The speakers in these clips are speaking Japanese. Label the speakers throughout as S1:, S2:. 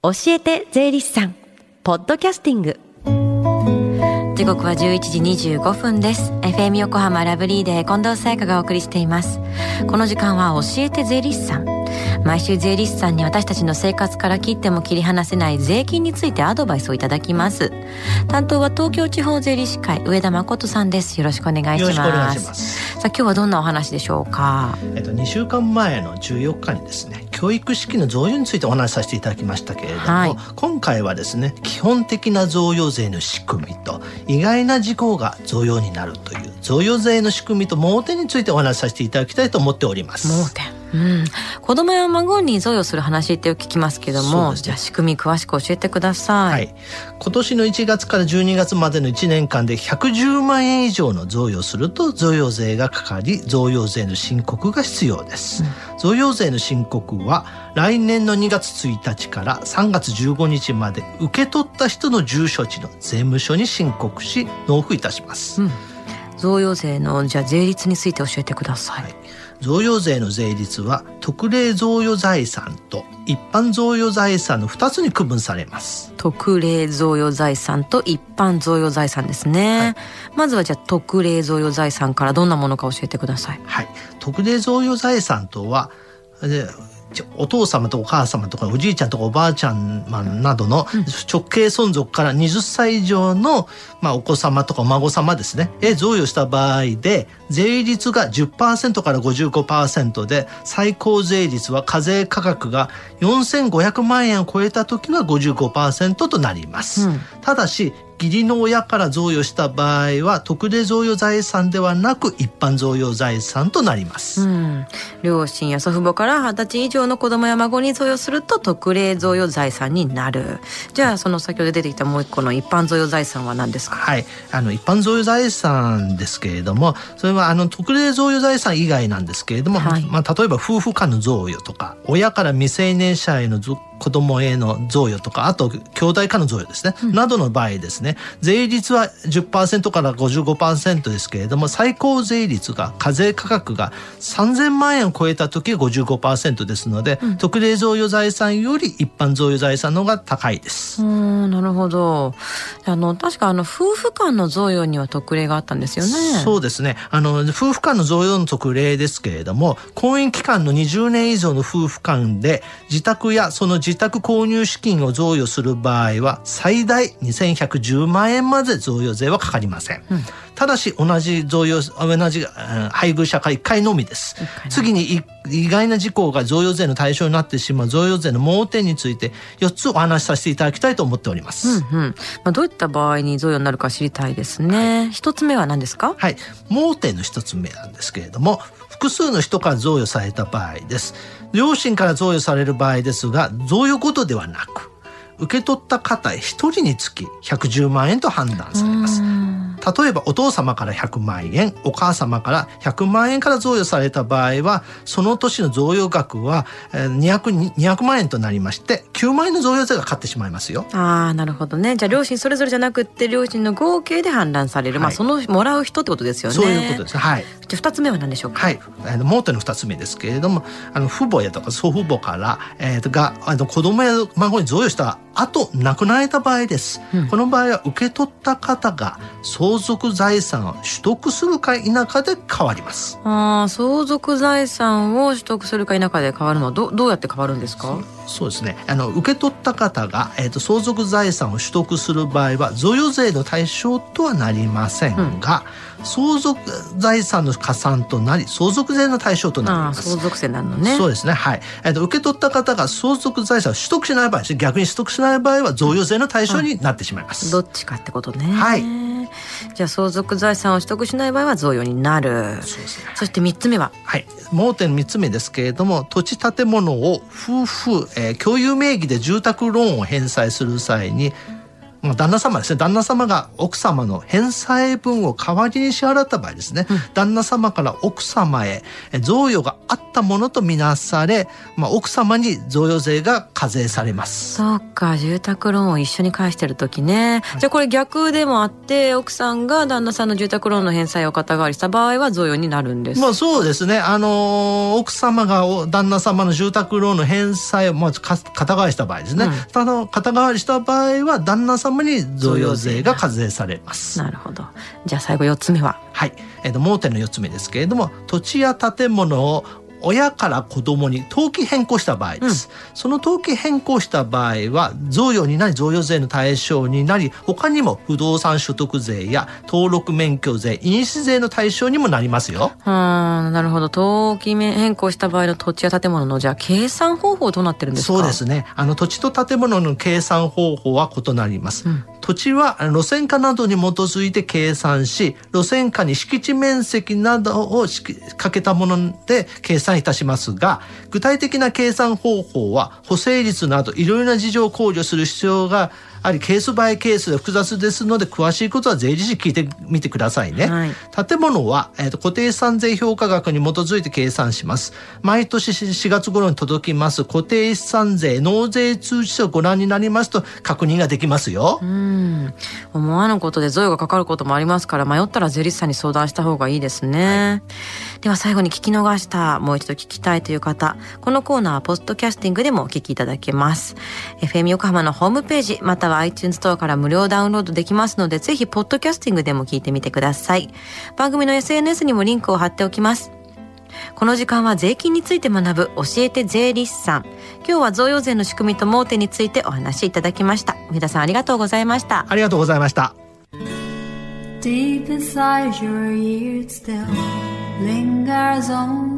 S1: 教えて税理士さんポッドキャスティング。時刻は11時25分です。FM 横浜ラブリーで近藤沙耶香がお送りしています。この時間は教えて税理士さん。毎週税理士さんに私たちの生活から切っても切り離せない税金についてアドバイスをいただきます。担当は東京地方税理士会上田誠さんです。よろしくお願いします。さあ今日はどんなお話でしょうか？
S2: えっと2週間前の14日にですね教育式の贈与についてお話しさせていただきましたけれども、はい、今回はですね基本的な贈与税の仕組みと意外な事項が贈与になるという贈与税の仕組みと盲点についてお話しさせていただきたいと思っております。
S1: 盲点うん、子供や孫に贈与する話ってよく聞きますけども、ね、じゃあ仕組み詳しく教えてください、はい、
S2: 今年の1月から12月までの1年間で110万円以上の贈与すると贈与税がかかり贈与税の申告が必要です、うん、贈与税の申告は来年の2月1日から3月15日まで受け取った人の住所地の税務署に申告し納付いたします、うん。
S1: 贈与税のじゃあ税率について教えてください、はい、
S2: 贈与税の税率は特例贈与財産と一般贈与財産の2つに区分されます。
S1: 特例贈与財産と一般贈与財産ですね、はい、まずはじゃあ特例贈与財産からどんなものか教えてください。
S2: はい。特例贈与財産とはお父様とお母様とかおじいちゃんとかおばあちゃんなどの直系存続から20歳以上の、まあ、お子様とかお孫様ですね。へ贈与した場合で税率が10%から55%で最高税率は課税価格が4500万円を超えた時は55%となります。うん、ただし義理の親から贈与した場合は特例贈与財産ではなく一般贈与財産となります、う
S1: ん、両親や祖父母から二十歳以上の子供や孫に贈与すると特例贈与財産になる。じゃあその先ほど出てきたもう一個の一般贈与財産は何ですか？
S2: はい。あの一般贈与財産ですけれどもそれはあの特例贈与財産以外なんですけれども、はい、まあ、例えば夫婦間の贈与とか親から未成年者への子供への贈与とかあと兄弟間の贈与ですね、うん、などの場合ですね税率は10%から55%ですけれども最高税率が課税価格が3000万円を超えた時55%ですので、うん、特例贈与財産より一般贈与財産の方が高いです。
S1: うんなるほど。あの確かあの夫婦間の贈与には特例があったんですよね。
S2: そうですね。あの夫婦間の贈与の特例ですけれども婚姻期間の20年以上の夫婦間で自宅やその自宅購入資金を贈与する場合は最大2110万円まで贈与税はかかりません。うんただし同じ贈与同じ配偶者から1回のみです。次に意外な事項が贈与税の対象になってしまう贈与税の盲点について4つお話しさせていただきたいと思っております。
S1: うんうん、まあ、どういった場合に贈与になるか知りたいですね。一、はい、つ目は何ですか？
S2: はい。盲点の一つ目なんですけれども、複数の人から贈与された場合です。両親から贈与される場合ですが、贈与ごとではなく、受け取った方一人につき110万円と判断されます。例えばお父様から100万円お母様から100万円から贈与された場合はその年の贈与額は 200, 200万円となりまして9万円の贈与税がかかってしまいますよ。
S1: ああなるほどねじゃあ両親それぞれじゃなくて両親の合計で判断される、はい、まあそのもらう人ってことですよね。
S2: そういうことです。はい。
S1: じゃあ2つ目は何でしょうか？
S2: はい。あの盲点の2つ目ですけれどもあの父母やとか祖父母から、えー、があの子供や孫に贈与した後亡くなられた場合です、うん、この場合は受け取った方が相続財産を取得するか否かで変わります。
S1: あ相続財産を取得するか否かで変わるのはどどうやって変わるんですか？
S2: そうですね。あの受け取った方が、えーと、相続財産を取得する場合は贈与税の対象とはなりませんが、うん。相続財産の加算となり相続税の対象となります。
S1: 相続税なのね。
S2: そうですね。はい、えーと、受け取った方が相続財産を取得しない場合逆に取得しない場合は贈与税の対象になってしまいます、
S1: うん、どっちかってことね。
S2: はい。
S1: じゃあ相続財産を取得しない場合は贈与になる。そうです、ね、そして3つ目は？
S2: はい。盲点3つ目ですけれども土地建物を夫婦、えー、共有名義で住宅ローンを返済する際にまあ、旦那様ですね。旦那様が奥様の返済分を代わりに支払った場合ですね、うん、旦那様から奥様へ贈与があったものとみなされ、まあ、奥様に贈与税が課税されます。
S1: そうか住宅ローンを一緒に返してる時ね、はい、じゃあこれ逆でもあって奥さんが旦那さんの住宅ローンの返済を肩代わりした場合は贈与になるんです。
S2: まあそうですね。あの奥様が旦那様の住宅ローンの返済をまず肩代わりした場合ですね、うん、肩代わりした場合は旦那様様に贈与税が課税されます。
S1: なるほど。じゃあ最後4つ目は？
S2: はい。えっ、ー、と、盲点の4つ目ですけれども、土地や建物を親から子供に登記変更した場合です、うん、その登記変更した場合は贈与になり贈与税の対象になり他にも不動産所得税や登録免許税印紙税の対象にもなりますよ。
S1: はなるほど。登記変更した場合の土地や建物のじゃあ計算方法どうなってるんですか？
S2: そうですね。あの土地と建物の計算方法は異なります、うん、土地は路線価などに基づいて計算し路線価に敷地面積などをかけたもので計算算いたしますが、具体的な計算方法は補正率などいろいろな事情を考慮する必要がありケースバイケースで複雑ですので詳しいことは税理士聞いてみてくださいね、はい、建物は、えーと、固定資産税評価額に基づいて計算します。毎年4月頃に届きます固定資産税納税通知書をご覧になりますと確認ができますよ。
S1: うん。思わぬことで贈与がかかることもありますから迷ったら税理士さんに相談した方がいいですね、はい、では最後に聞き逃したもう一度聞きたいという方。このコーナーはポストキャスティングでもお聞きいただけます。FM 横浜のホームページまたは iTunes ストアから無料ダウンロードできますので、ぜひ、ポッドキャスティングでも聞いてみてください。番組の SNS にもリンクを貼っておきます。この時間は税金について学ぶ教えて税理士さん。今日は贈与税の仕組みと盲点についてお話しいただきました。上田さんありがとうございました。
S2: ありがとうございました。
S3: Deep inside your ears still lingers on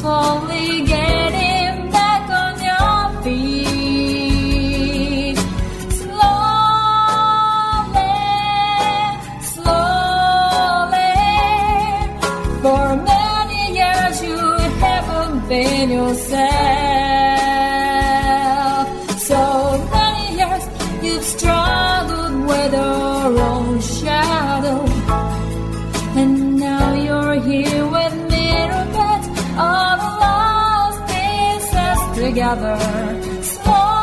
S3: Slowly getting back on your feet. Slowly, slowly. For many years you haven't been yourself. together. Small